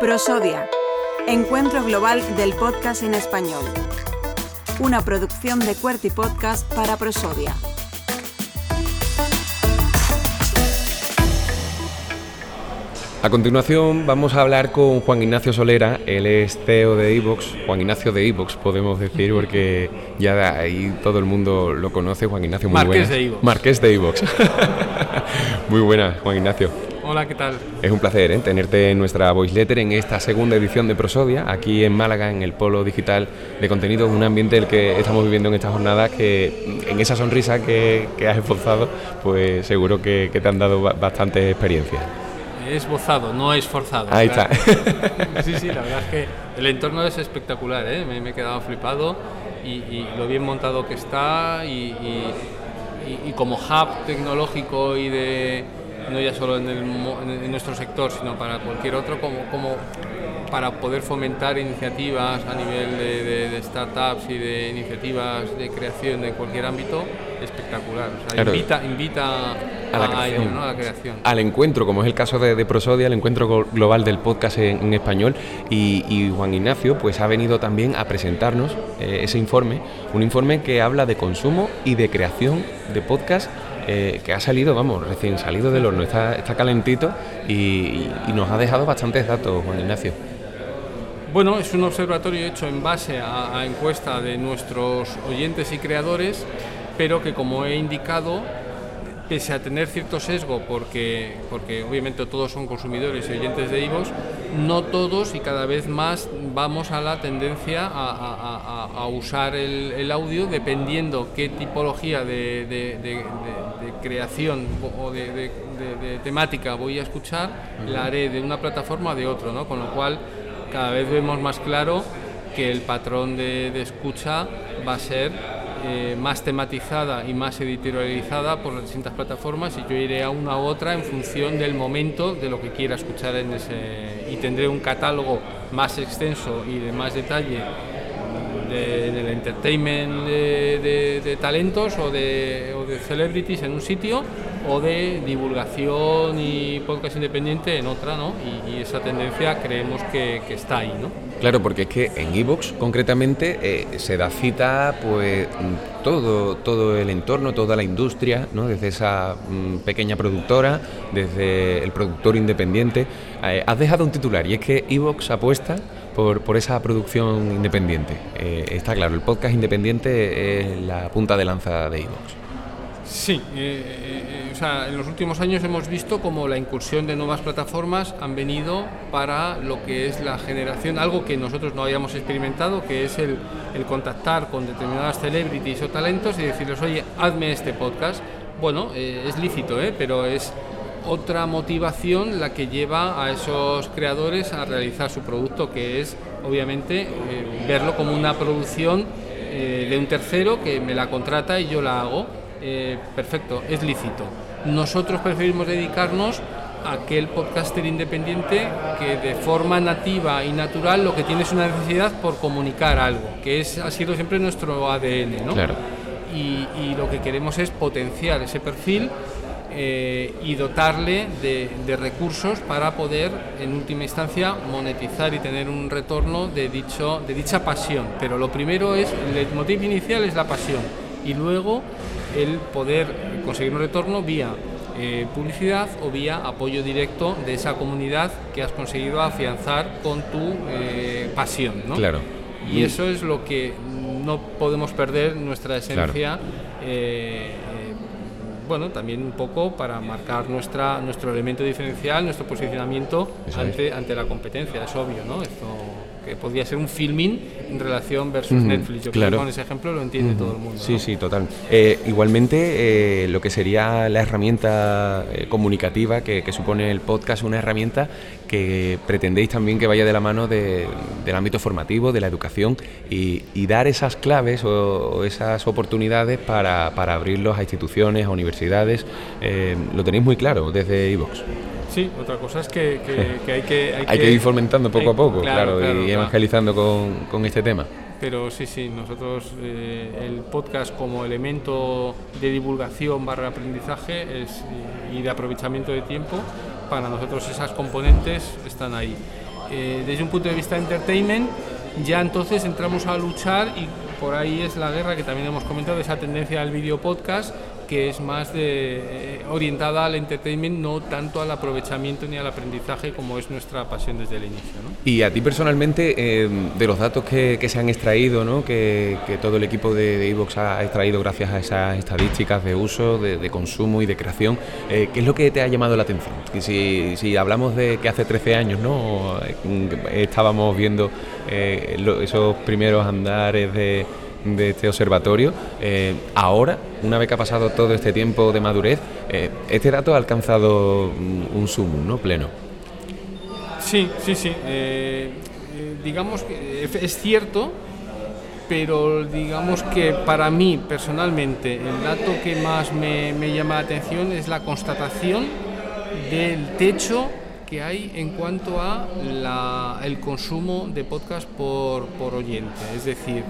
Prosodia, Encuentro Global del Podcast en Español. Una producción de Cuerty Podcast para Prosodia. A continuación vamos a hablar con Juan Ignacio Solera, él es CEO de Evox, Juan Ignacio de Evox podemos decir porque ya ahí todo el mundo lo conoce, Juan Ignacio muy Marqués buenas. de Evox. Marqués de Evox. muy buenas, Juan Ignacio. Hola, ¿qué tal? Es un placer ¿eh? tenerte en nuestra voice letter en esta segunda edición de Prosodia, aquí en Málaga, en el polo digital de contenidos, un ambiente el que estamos viviendo en estas jornadas que en esa sonrisa que, que has esforzado, pues seguro que, que te han dado ba- bastante Es bozado, no es forzado. Ahí está. Sí, sí, la verdad es que el entorno es espectacular, ¿eh? me, me he quedado flipado y, y lo bien montado que está y, y- y- y como hub tecnológico y de, no ya solo en, el en nuestro sector, sino para cualquier otro, como, como para poder fomentar iniciativas a nivel de, de- de startups y de iniciativas de creación de cualquier ámbito, espectacular. O sea, Claro. invita, invita A la ello, creación. ¿no? a la creación. al encuentro, como es el caso de, de Prosodia, el encuentro glo- global del podcast en, en español. Y, y Juan Ignacio pues ha venido también a presentarnos eh, ese informe, un informe que habla de consumo y de creación de podcast. eh, que ha salido, vamos, recién salido del horno, está, está calentito y, y nos ha dejado bastantes datos, Juan Ignacio. Bueno, es un observatorio hecho en base a, encuesta de nuestros oyentes y creadores, pero que como he indicado, pese a tener cierto sesgo, porque, porque obviamente todos son consumidores y oyentes de IVOS, no todos y cada vez más vamos a la tendencia a, usar el, audio dependiendo qué tipología de, creación o de temática voy a escuchar, la haré de una plataforma o de otra, ¿no? con lo cual cada vez vemos más claro que el patrón de, de escucha va a ser eh, más tematizada y más editorializada por las distintas plataformas y yo iré a una u otra en función del momento de lo que quiera escuchar y tendré un catálogo más extenso y de más detalle de- del entertainment de, talentos o de, celebrities en un sitio o de divulgación y podcast independiente en otra, ¿no? Y, esa tendencia creemos que, está ahí, ¿no? Claro, porque es que en Evox concretamente eh, se da cita pues todo, todo el entorno, toda la industria, ¿no? desde esa mm, pequeña productora, desde el productor independiente. Eh, has dejado un titular y es que Evox apuesta por, por esa producción independiente. Eh, está claro, el podcast independiente es la punta de lanza de Evox. Sí, eh, eh, o sea, en los últimos años hemos visto como la incursión de nuevas plataformas han venido para lo que es la generación, algo que nosotros no habíamos experimentado, que es el, el contactar con determinadas celebrities o talentos y decirles, oye, hazme este podcast. Bueno, eh, es lícito, ¿eh? pero es otra motivación la que lleva a esos creadores a realizar su producto, que es obviamente eh, verlo como una producción eh, de un tercero que me la contrata y yo la hago. Eh, perfecto, es lícito. Nosotros preferimos dedicarnos a aquel podcaster independiente que de forma nativa y natural lo que tiene es una necesidad por comunicar algo, que es, ha sido siempre nuestro ADN. ¿no? Claro. y, y lo que queremos es potenciar ese perfil eh, y dotarle de, de recursos para poder, en última instancia, monetizar y tener un retorno de, dicho, de dicha pasión. Pero lo primero es, el motivo inicial es la pasión y luego el poder conseguir un retorno vía eh, publicidad o vía apoyo directo de esa comunidad que has conseguido afianzar con tu eh, pasión. ¿no? Claro. Y eso es lo que no podemos perder nuestra Claro. esencia. eh, eh, bueno, también un poco para marcar nuestra, nuestro elemento diferencial, nuestro posicionamiento ante, ante la competencia, es obvio, ¿no? Esto que podría ser un filming en relación versus Netflix. Yo creo claro. que con ese ejemplo lo entiende todo el mundo. Sí, ¿no? sí, total. Eh, igualmente, eh, lo que sería la herramienta eh, comunicativa que, que supone el podcast, una herramienta que pretendéis también que vaya de la mano de- del ámbito formativo, de la educación y, y dar esas claves o, o esas oportunidades para, para abrirlos a instituciones, a universidades. Lo tenéis muy claro desde iVox. Sí, otra cosa es que, que- que hay que... Hay que ir fomentando poco hay- a poco, claro, claro, y claro. evangelizando con, con este tema. pero sí, sí, nosotros eh, el podcast como elemento de divulgación barra aprendizaje es, y de aprovechamiento de tiempo, para nosotros esas componentes están ahí. Eh, desde un punto de vista de entertainment, ya entonces entramos a luchar y por ahí es la guerra que también hemos comentado, esa tendencia al video podcast que es más eh, orientada al entertainment, no tanto al aprovechamiento ni al aprendizaje como es nuestra pasión desde el inicio. Y a ti personalmente, eh, de los datos que, se han extraído, ¿no? que, todo el equipo de Evox ha extraído gracias a esas estadísticas de uso, de, consumo y de creación, eh, ¿qué es lo que te ha llamado la atención? Si, si hablamos de que hace 13 años ¿no? estábamos viendo esos primeros andares de de este observatorio. Eh, ahora, una vez que ha pasado todo este tiempo de madurez, eh, este dato ha alcanzado un zoom ¿no? pleno. Sí, sí, sí. Eh, digamos que es cierto, pero digamos que para mí personalmente el dato que más me, llama la atención es la constatación del techo que hay en cuanto a el consumo de podcast por, por oyente. Es decir,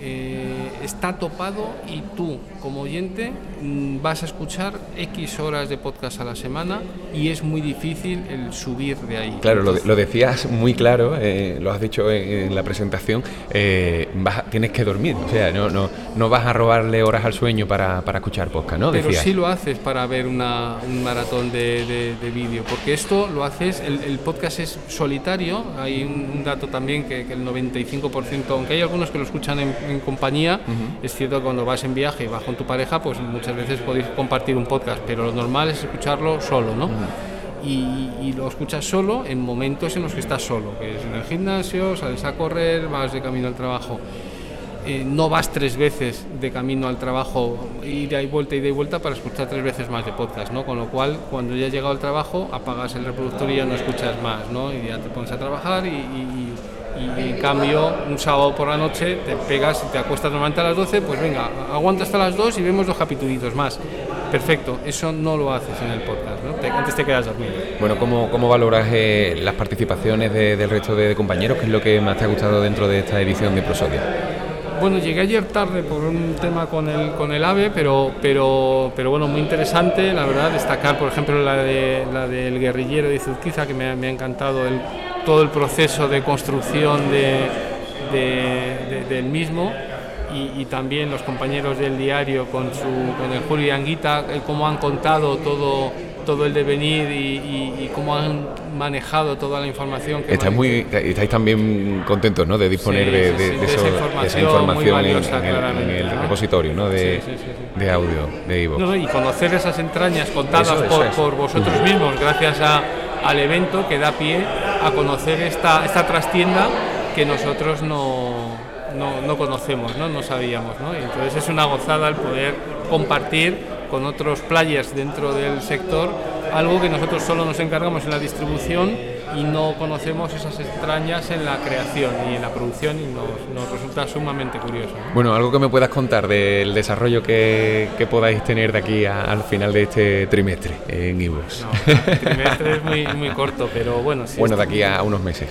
eh, está topado y tú como oyente mm, vas a escuchar X horas de podcast a la semana y es muy difícil el subir de ahí. Claro, lo, decías muy claro, eh, lo has dicho en, la presentación, eh, tienes que dormir, o sea, no, no, no vas a robarle horas al sueño para, para escuchar podcast, ¿no? Pero sí lo haces para ver una, un maratón de, de, vídeo, porque esto lo haces, el, podcast es solitario, hay un, dato también que, el 95%, aunque hay algunos que lo escuchan en en compañía. Es cierto que cuando vas en viaje y vas con tu pareja, pues muchas veces podéis compartir un podcast, pero lo normal es escucharlo solo, ¿no? y, lo escuchas solo en momentos en los que estás solo, que es en el gimnasio, sales a correr, vas de camino al trabajo. Eh, no vas tres veces de camino al trabajo, ir y vuelta y de vuelta para escuchar tres veces más de podcast, ¿no? Con lo cual, cuando ya has llegado al trabajo, apagas el reproductor y ya no escuchas más, ¿no? Y ya te pones a trabajar y y en cambio un sábado por la noche te pegas y te acuestas normalmente a las 12, pues venga, aguanta hasta las 2 y vemos dos capítulos más. Perfecto, eso no lo haces en el podcast, ¿no? antes te quedas dormido. Bueno, ¿cómo, cómo valoras eh, las participaciones del resto de, compañeros? ¿Qué es lo que más te ha gustado dentro de esta edición de Prosodia? Bueno, llegué ayer tarde por un tema con el, con el AVE, pero, pero, pero bueno, muy interesante, la verdad, destacar, por ejemplo, la, de, la del guerrillero de Zuzquiza, que me, me ha encantado el todo el proceso de construcción de, del mismo y, también los compañeros del diario con, su, con el Julio Anguita, cómo han contado todo, todo el devenir y, cómo han manejado toda la información. Que muy, estáis también contentos ¿no? de disponer de, esa información, en, el, repositorio ¿no? de, audio de Ivo. y conocer esas entrañas contadas por, por, vosotros mismos gracias a, al evento que da pie a conocer esta, esta trastienda que nosotros no, no, conocemos, ¿no? no sabíamos. ¿no? Y entonces es una gozada el poder compartir con otros players dentro del sector algo que nosotros solo nos encargamos en la distribución y no conocemos esas extrañas en la creación y en la producción y nos, resulta sumamente curioso. Bueno, algo que me puedas contar del desarrollo que, que podáis tener de aquí al final de este trimestre en Ibus. el trimestre es muy, muy corto, pero bueno. bueno, de aquí a unos meses.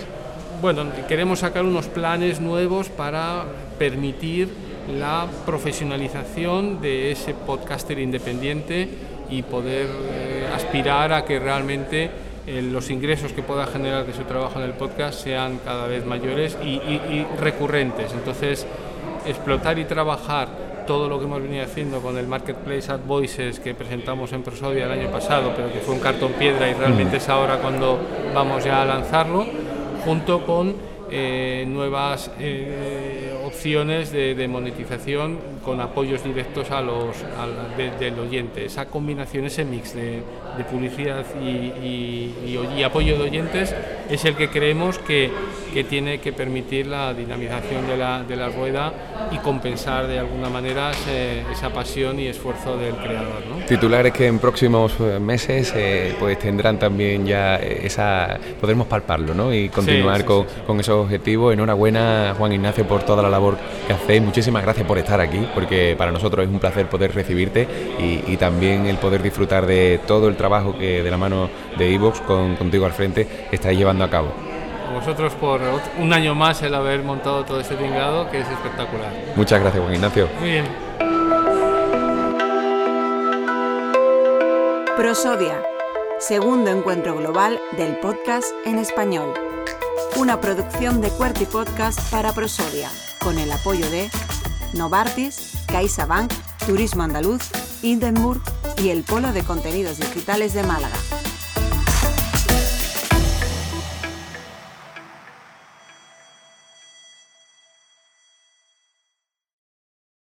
Bueno, queremos sacar unos planes nuevos para permitir la profesionalización de ese podcaster independiente y poder eh, aspirar a que realmente los ingresos que pueda generar de su trabajo en el podcast sean cada vez mayores y, recurrentes. Entonces, explotar y trabajar todo lo que hemos venido haciendo con el Marketplace Ad Voices que presentamos en Prosodia el año pasado, pero que fue un cartón piedra y realmente es ahora cuando vamos ya a lanzarlo, junto con eh, nuevas eh, opciones de, monetización con apoyos directos a los, del oyente. Esa combinación, ese mix de, publicidad y, apoyo de oyentes es el que creemos que, que tiene que permitir la dinamización de la, de la rueda y compensar de alguna manera esa pasión y esfuerzo del creador. Titulares que en próximos eh, meses pues tendrán también ya esa, podremos palparlo ¿no? y continuar con, con esos objetivo. Enhorabuena, Juan Ignacio, por toda la labor que hacéis. Muchísimas gracias por estar aquí, porque para nosotros es un placer poder recibirte y, también el poder disfrutar de todo el trabajo que de la mano de Evox, con, contigo al frente, estáis llevando a cabo. a vosotros por un año más el haber montado todo este tinglado que es espectacular. Muchas gracias, Juan Ignacio. Muy bien. Prosodia, segundo encuentro global del podcast en español. Una producción de Cuerti Podcast para Prosodia, con el apoyo de Novartis, CaixaBank, Turismo Andaluz, Hindenburg y el Polo de Contenidos Digitales de Málaga.